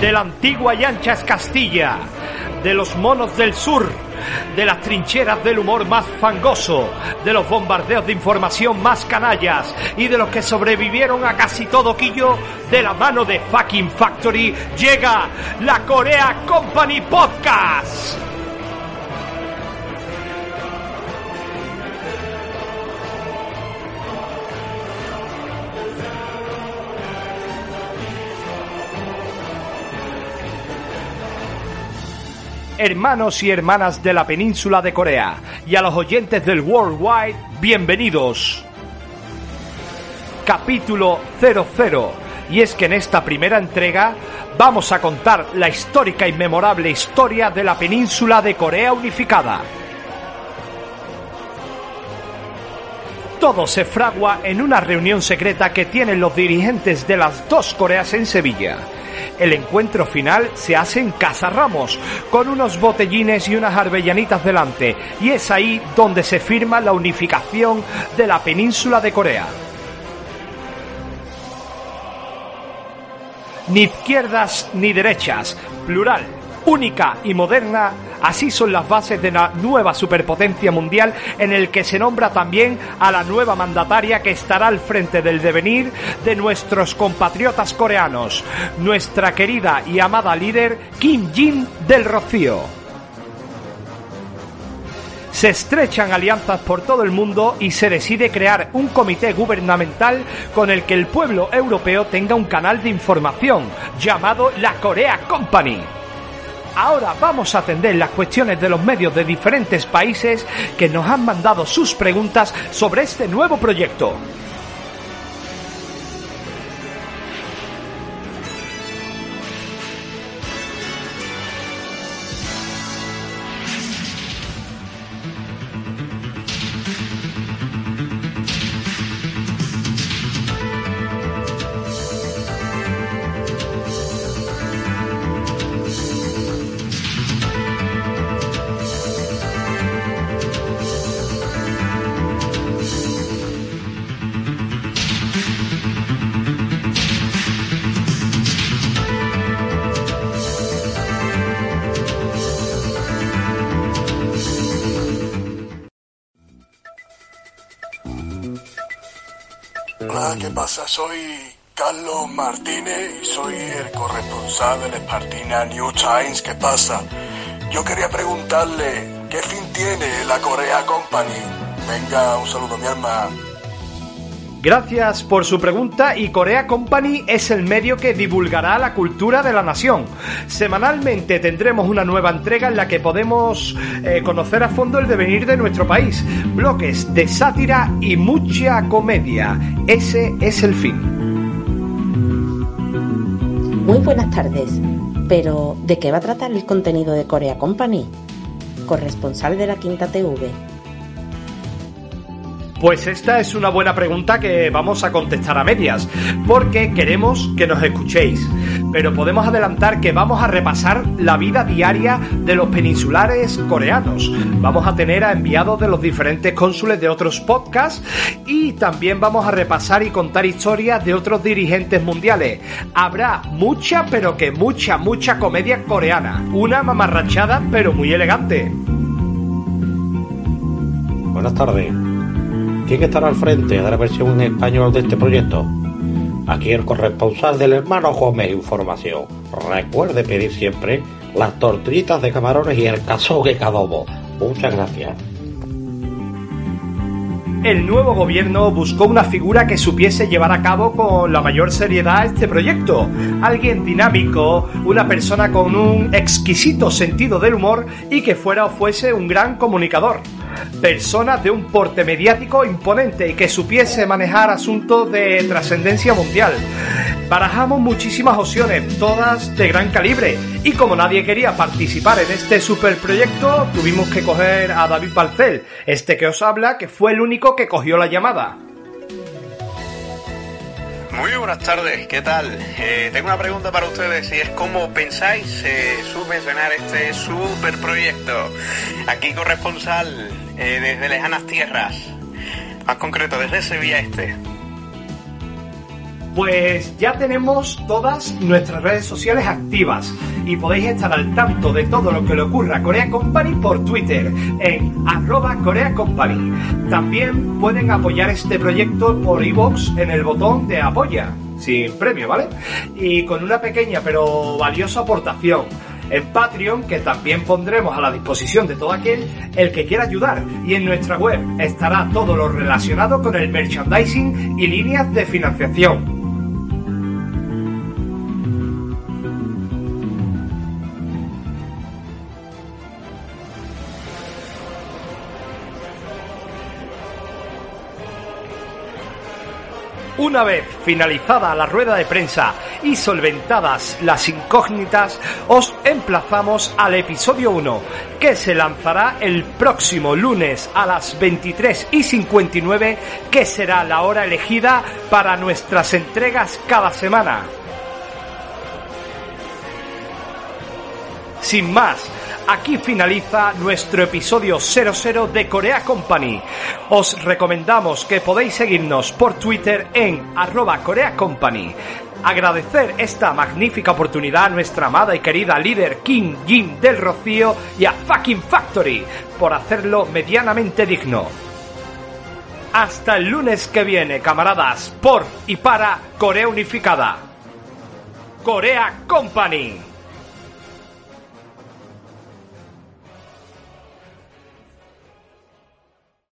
de la antigua y ancha Castilla, de los monos del sur, de las trincheras del humor más fangoso, de los bombardeos de información más canallas y de los que sobrevivieron a casi todo quillo de la mano de Fucking Factory, llega la Corea Company Podcast. Hermanos y hermanas de la península de Corea y a los oyentes del Worldwide, bienvenidos. Capítulo 00. Y es que en esta primera entrega vamos a contar la histórica y memorable historia de la península de Corea unificada. Todo se fragua en una reunión secreta que tienen los dirigentes de las dos Coreas en Sevilla el encuentro final se hace en Casa Ramos, con unos botellines y unas arbellanitas delante, y es ahí donde se firma la unificación de la península de Corea. Ni izquierdas ni derechas, plural, única y moderna, así son las bases de la nueva superpotencia mundial en el que se nombra también a la nueva mandataria que estará al frente del devenir de nuestros compatriotas coreanos, nuestra querida y amada líder Kim Jin del Rocío. Se estrechan alianzas por todo el mundo y se decide crear un comité gubernamental con el que el pueblo europeo tenga un canal de información llamado la Corea Company. Ahora vamos a atender las cuestiones de los medios de diferentes países que nos han mandado sus preguntas sobre este nuevo proyecto. ¿Qué pasa? Soy Carlos Martínez y soy el corresponsal del Espartina New Times. ¿Qué pasa? Yo quería preguntarle, ¿qué fin tiene la Corea Company? Venga, un saludo, mi alma. Gracias por su pregunta y Corea Company es el medio que divulgará la cultura de la nación. Semanalmente tendremos una nueva entrega en la que podemos eh, conocer a fondo el devenir de nuestro país, bloques de sátira y mucha comedia. Ese es el fin. Muy buenas tardes, pero ¿de qué va a tratar el contenido de Corea Company? Corresponsal de la Quinta TV. Pues esta es una buena pregunta que vamos a contestar a medias, porque queremos que nos escuchéis. Pero podemos adelantar que vamos a repasar la vida diaria de los peninsulares coreanos. Vamos a tener a enviados de los diferentes cónsules de otros podcasts y también vamos a repasar y contar historias de otros dirigentes mundiales. Habrá mucha, pero que mucha, mucha comedia coreana. Una mamarrachada, pero muy elegante. Buenas tardes. ¿Quién estará al frente de la versión en español de este proyecto? Aquí el corresponsal del hermano Gómez Información. Recuerde pedir siempre las tortillitas de camarones y el de cadobo. Muchas gracias. El nuevo gobierno buscó una figura que supiese llevar a cabo con la mayor seriedad este proyecto. Alguien dinámico, una persona con un exquisito sentido del humor y que fuera o fuese un gran comunicador personas de un porte mediático imponente y que supiese manejar asuntos de trascendencia mundial. Barajamos muchísimas opciones, todas de gran calibre, y como nadie quería participar en este superproyecto, tuvimos que coger a David Balcel, este que os habla, que fue el único que cogió la llamada. Muy buenas tardes, ¿qué tal? Eh, tengo una pregunta para ustedes y es cómo pensáis eh, subvencionar este superproyecto. Aquí corresponsal eh, desde lejanas tierras, más concreto desde Sevilla Este. Pues ya tenemos todas nuestras redes sociales activas y podéis estar al tanto de todo lo que le ocurra a Corea Company por Twitter en arroba Corea Company. También pueden apoyar este proyecto por iVoox en el botón de apoya, sin premio, ¿vale? Y con una pequeña pero valiosa aportación en Patreon, que también pondremos a la disposición de todo aquel el que quiera ayudar. Y en nuestra web estará todo lo relacionado con el merchandising y líneas de financiación. Una vez finalizada la rueda de prensa y solventadas las incógnitas, os emplazamos al episodio 1, que se lanzará el próximo lunes a las 23 y 59, que será la hora elegida para nuestras entregas cada semana. Sin más, aquí finaliza nuestro episodio 00 de Corea Company. Os recomendamos que podéis seguirnos por Twitter en arroba Corea Company. Agradecer esta magnífica oportunidad a nuestra amada y querida líder Kim Jin del Rocío y a Fucking Factory por hacerlo medianamente digno. Hasta el lunes que viene, camaradas, por y para Corea Unificada. Corea Company.